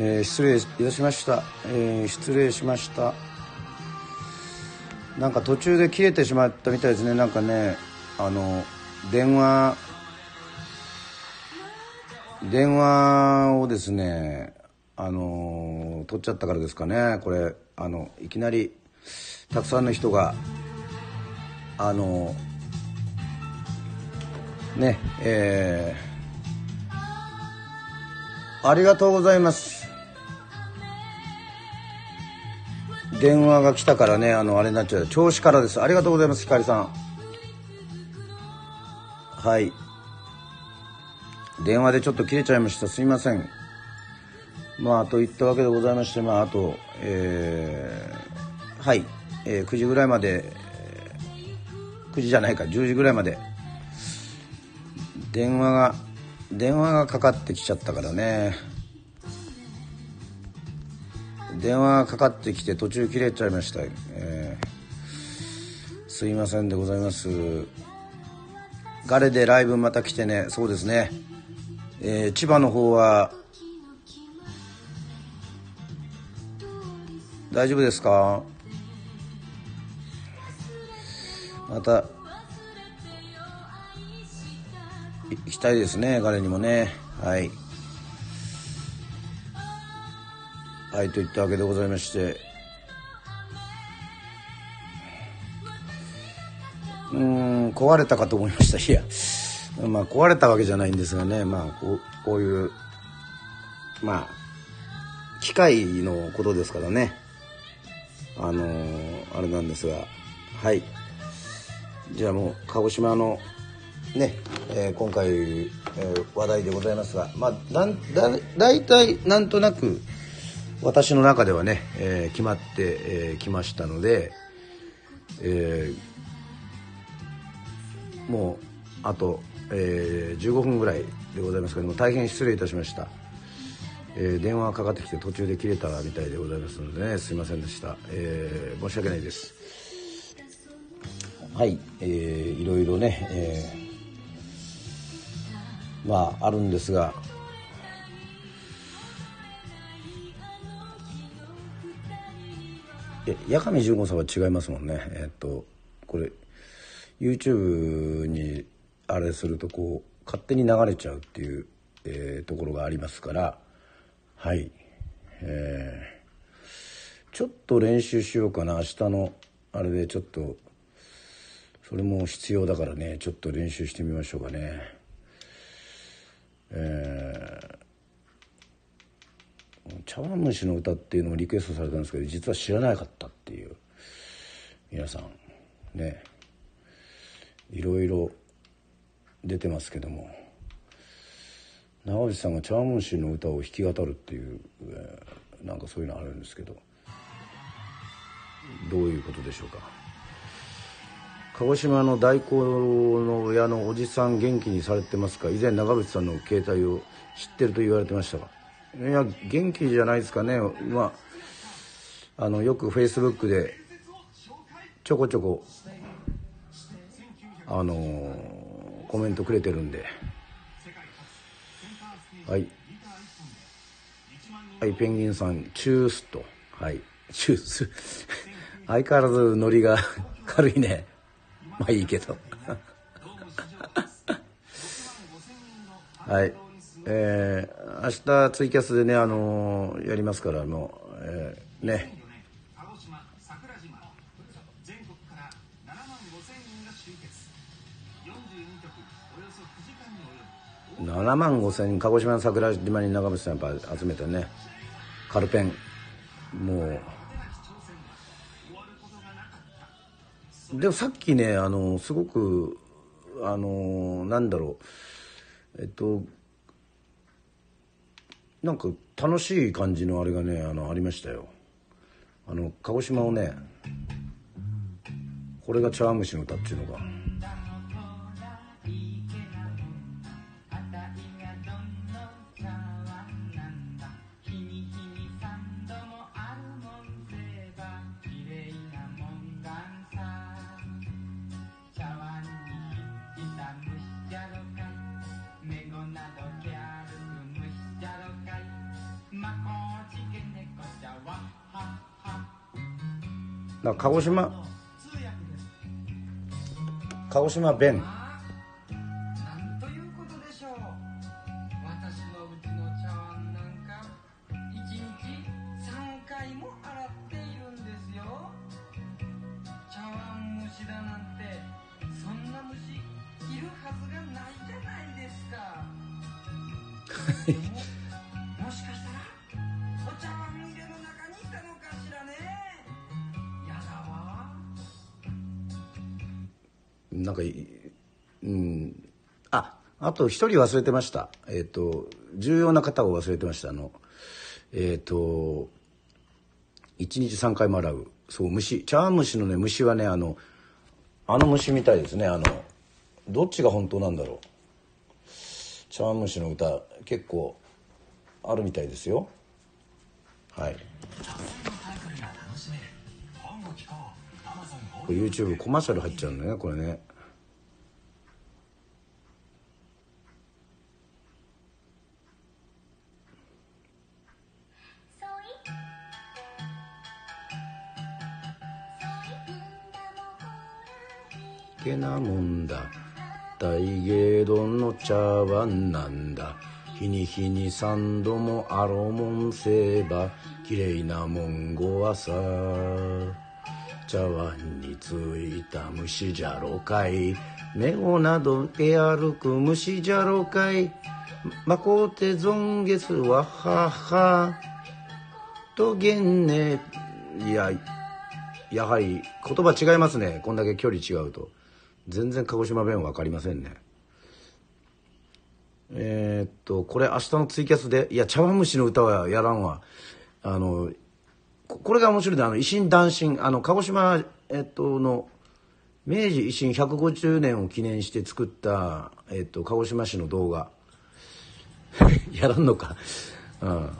えー、失礼いたしました、えー、失礼しました。なんか途中で切れてしまったみたいですね。なんかねあの電話電話をですねあの取っちゃったからですかね。これあのいきなりたくさんの人があのねえー、ありがとうございます。電話が来たからねあのあれになっちゃう。調子からです。ありがとうございますひかりさん。はい。電話でちょっと切れちゃいました。すいません。まあといったわけでございましてまああとえー、はい、えー、9時ぐらいまで9時じゃないか。10時ぐらいまで。電話が電話がかかってきちゃったからね。電話がかかってきて途中切れちゃいました、えー、すいませんでございます。ガレでライブまた来てね。そうですね、えー、千葉の方は大丈夫ですか？また行きたいですね。彼にもね。はい。はいといったわけでございまして。うん壊れたかと思いました。いやまあ壊れたわけじゃないんですがね。まあこうこういうまあ機械のことですからね。あのー、あれなんですが。はい。じゃあもう鹿児島のね、えー、今回、えー、話題でございますが、まあ、だだ大体なんとなく私の中ではね、えー、決まってき、えー、ましたので、えー、もうあと、えー、15分ぐらいでございますけども大変失礼いたしました、えー、電話がかかってきて途中で切れたみたいでございますのでねすいませんでした、えー、申し訳ないです。はい、えー、いろいろね、えー、まああるんですがえ八神純子さんは違いますもんね。え、っとこれ YouTube にあれするとこう勝手に流れちゃうっていう、えー、ところがありますから。はい。えー、ちょっと練習しようかな。明日のあれでちょっとそれも必要だからね。ちょっと練習してみましょうかね。えー、茶碗蒸しの歌っていうのをリクエストされたんですけど実は知らなかった。皆さん。ね。いろいろ出てますけども。長渕さんが茶碗蒸しの歌を弾き語るっていう、えー、なんかそういうのあるんですけど。どういうことでしょうか。鹿児島の大工の親のおじさん元気にされてますか？以前長渕さんの携帯を知ってると言われてましたが。いや元気じゃないですかね。まああのよくフェイスブックでちょこちょこあのー、コメントくれてるんで。はい。はいペンギンさんチュースと。はい。チュース。相変わらずノリが 軽いね。まあいいけど。はい。えー、明日ツイキャスでねあのー、やりますからもう、えー、ね。7万5千鹿児島の桜島に長渕さんやっぱ集めてね。カルペン。もう。でもさっきねあのすごくあのなんだろう。えっとなんか楽しい感じのあれがねあのありましたよ。あの鹿児島をねこれが茶碗蒸しの歌っていうのが。だ鹿児島。鹿児島弁かいうん。ああと一人忘れてました。えっ、と重要な方を忘れてました。あのえっ、と一日3回も洗う。そう虫茶碗蒸しのね虫はねあのあの虫みたいですね。あのどっちが本当なんだろう。茶碗蒸しの歌結構あるみたいですよ。はい。これ YouTube コマーシャル入っちゃうんだねこれねなもんだ。大芸丼の茶碗なんだ。日に日に三度もあろもんせばきれいなもんごはさ。茶碗についた虫じゃろかい。目をなどけ歩く虫じゃろかい。まこうて存月ははは。とげんねいややはり言葉違いますね。こんだけ距離違うと。全然鹿児島弁わかりませんね。えーっとこれ明日のツイキャスでいや茶碗蒸しの歌はやらんわ。あのこれが面白いであの維新男神あの鹿児島えっとの明治維新150年を記念して作った、えっと、鹿児島市の動画。やらんのか。うん。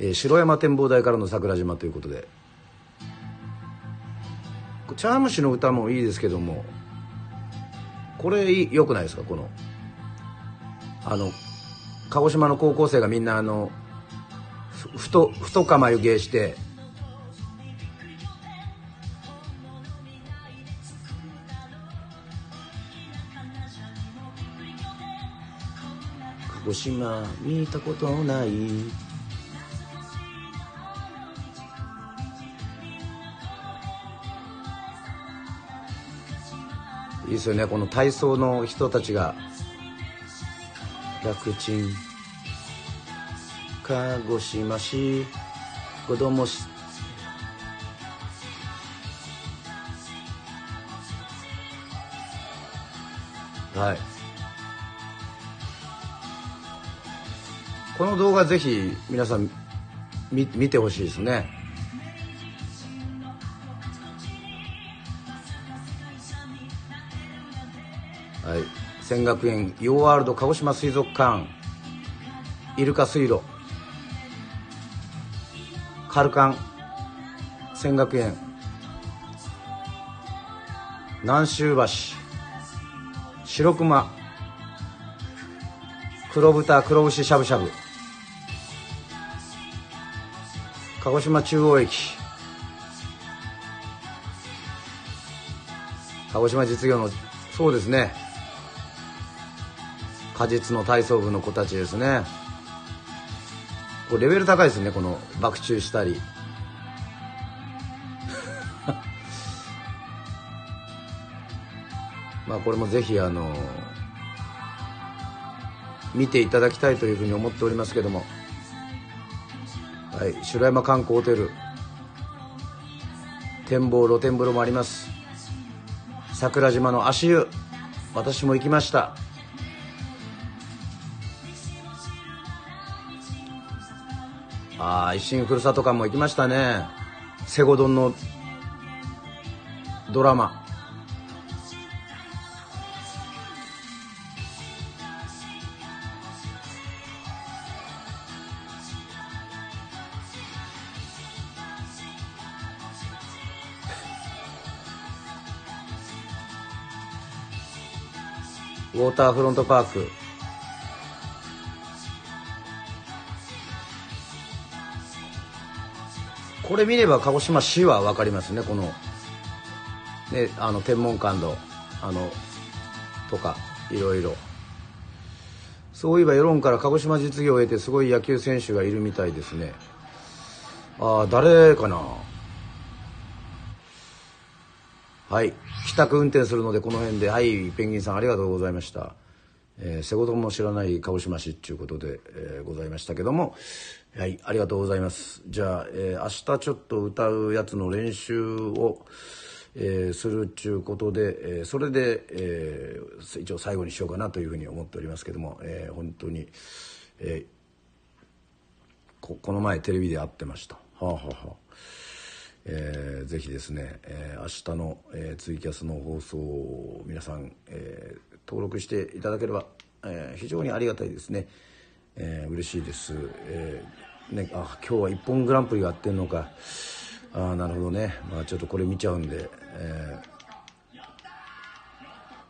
えー城山展望台からの桜島ということで。茶碗蒸しの歌もいいですけども。これいい良くないですか？このあの鹿児島の高校生がみんなあのふふと太か眉毛して鹿児島見たことない。いいですよね。この体操の人たちが。楽ちん。鹿児島市子供し。はい。この動画ぜひ皆さん見てほしいですね。はい。仙学園ヨーワールド鹿児島水族館。イルカ水路。カルカン。仙学園。南州橋。白熊。黒豚黒牛しゃぶしゃぶ。鹿児島中央駅。鹿児島実業のそうですね。果実の体操部の子たちですね。これレベル高いですねこの爆中したり。まあこれもぜひあの見ていただきたいというふうに思っておりますけども。はい城山観光ホテル。展望露天風呂もあります。桜島の足湯。私も行きました。ああ一心ふるさと館も行きましたね。セゴドンのドラマ。ウォーターフロントパーク。これ見れば鹿児島市は分かりますね。このねあの天文館のあのとかいろいろ。そういえば世論から鹿児島実業を得てすごい野球選手がいるみたいですね。ああ誰かな？はい。帰宅運転するのでこの辺で。はいペンギンさんありがとうございました。えー、瀬言も知らない鹿児島市っていうことで、えー、ございましたけども。はいありがとうございます。じゃあ、えー、明日ちょっと歌うやつの練習を、えー、するっちゅうことで、えー、それで、えー、一応最後にしようかなというふうに思っておりますけども、えー、本当に、えー、ここの前テレビで会ってました。はあはあはあ。えー、ぜひですね、えー、明日の、えー、ツイキャスの放送を皆さん、えー、登録していただければ、えー、非常にありがたいですね、えー、嬉しいです、えーね、あ今日は「一本グランプリ」があってんのか。あなるほどね、まあ、ちょっとこれ見ちゃうんで、えー、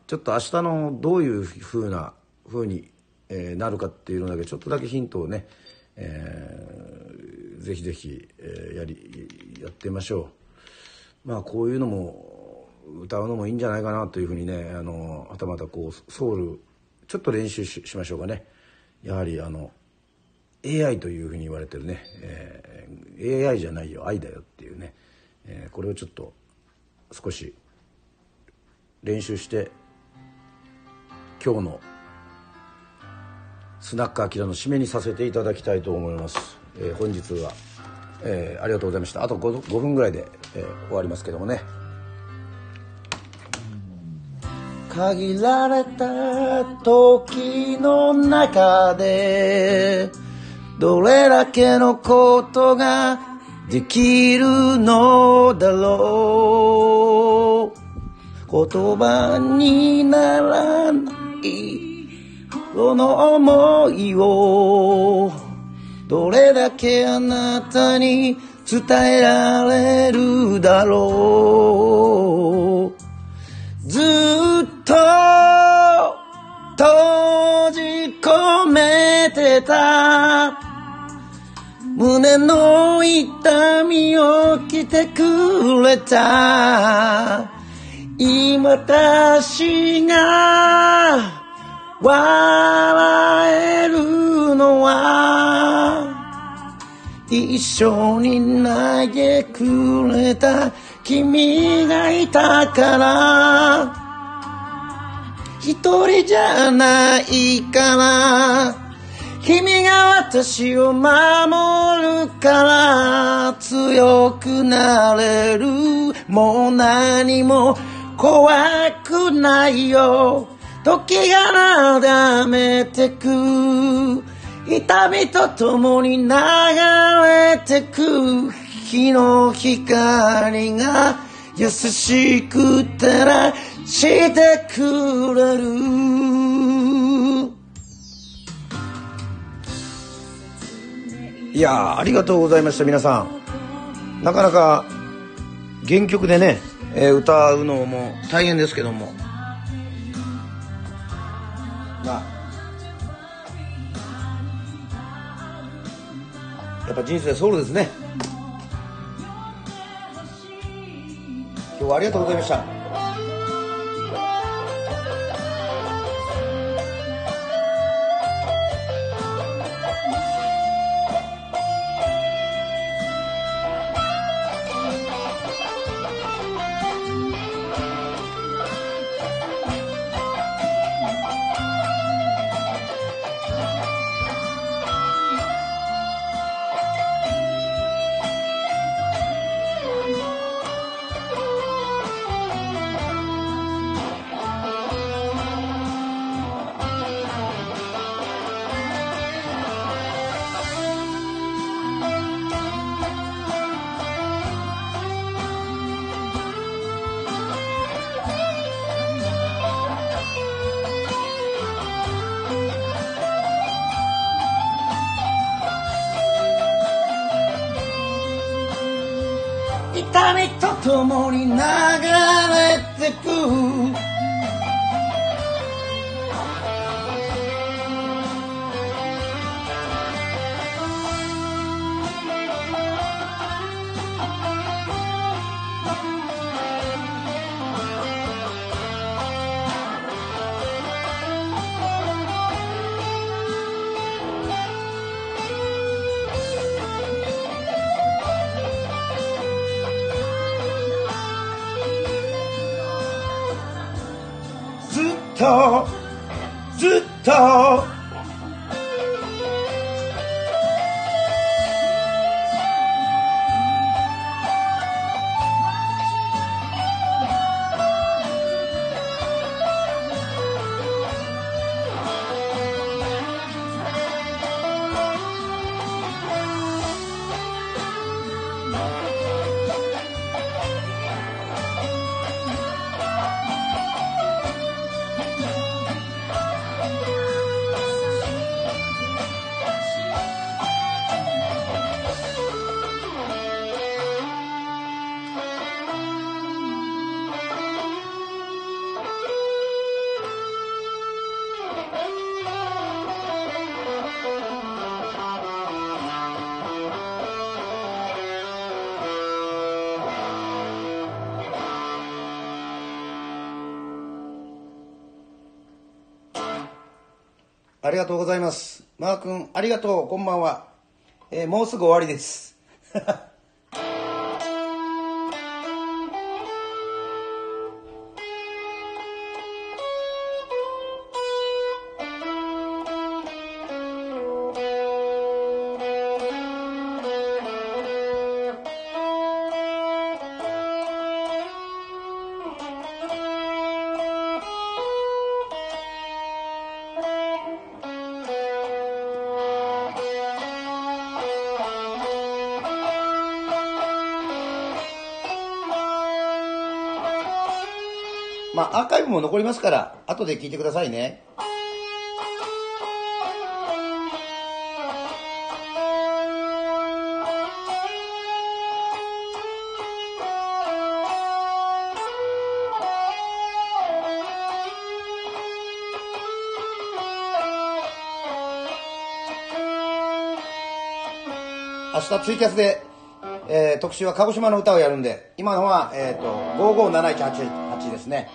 ちょっと明日のどういうふうなふうに、えー、なるかっていうのだけちょっとだけヒントをね、えー、ぜひぜひ、えー、やりやってみましょう。まあこういうのも歌うのもいいんじゃないかなというふうにねあのはたまたこうソウルちょっと練習しましょうかね。やはりあの AI というふうに言われてるね、えー、AI じゃないよ愛だよっていうね、えー、これをちょっと少し練習して今日のスナックアキラの締めにさせていただきたいと思います、えー、本日は、えー、ありがとうございました。あと 5, 5分ぐらいで、えー、終わりますけどもね。限られた時の中でどれだけのことができるのだろう。言葉にならないこの思いをどれだけあなたに伝えられるだろう。ず閉じ込めてた。胸の痛みを来てくれた。今私が笑えるのは一緒に投げくれた君がいたから。一人じゃないから君が私を守るから強くなれる。もう何も怖くないよ。時がなだめてく。痛みと共に流れてく。日の光が優しく照らしてくれる。いやありがとうございました皆さん。なかなか原曲でね、えー、歌うのも大変ですけども。まあやっぱ人生ソウルですね。今日はありがとうございました。共に流れてくずっとありがとうございます。マー君、ありがとう。こんばんは。えーもうすぐ終わりです。まあ、アーカイブも残りますから、後で聞いてくださいね。明日ツイキャスで、えー特集は鹿児島の歌をやるんで、今のは、えっ、と、557188ですね。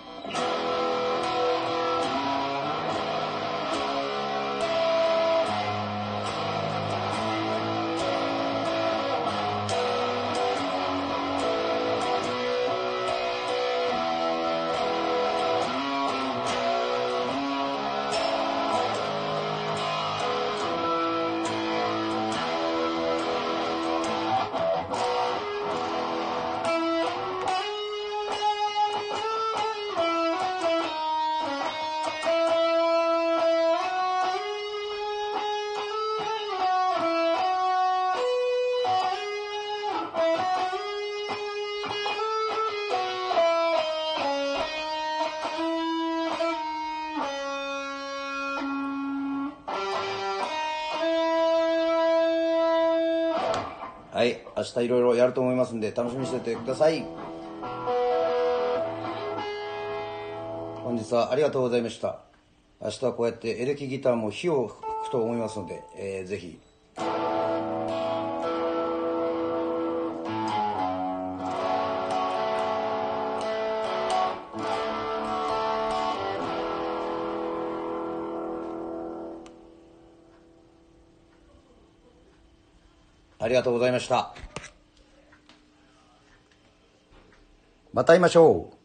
明日いろいろやると思いますんで、楽しみにしててください。本日はありがとうございました。明日はこうやってエレキギターも火を吹くと思いますので、えーぜひ。ありがとうございました。また会いましょう。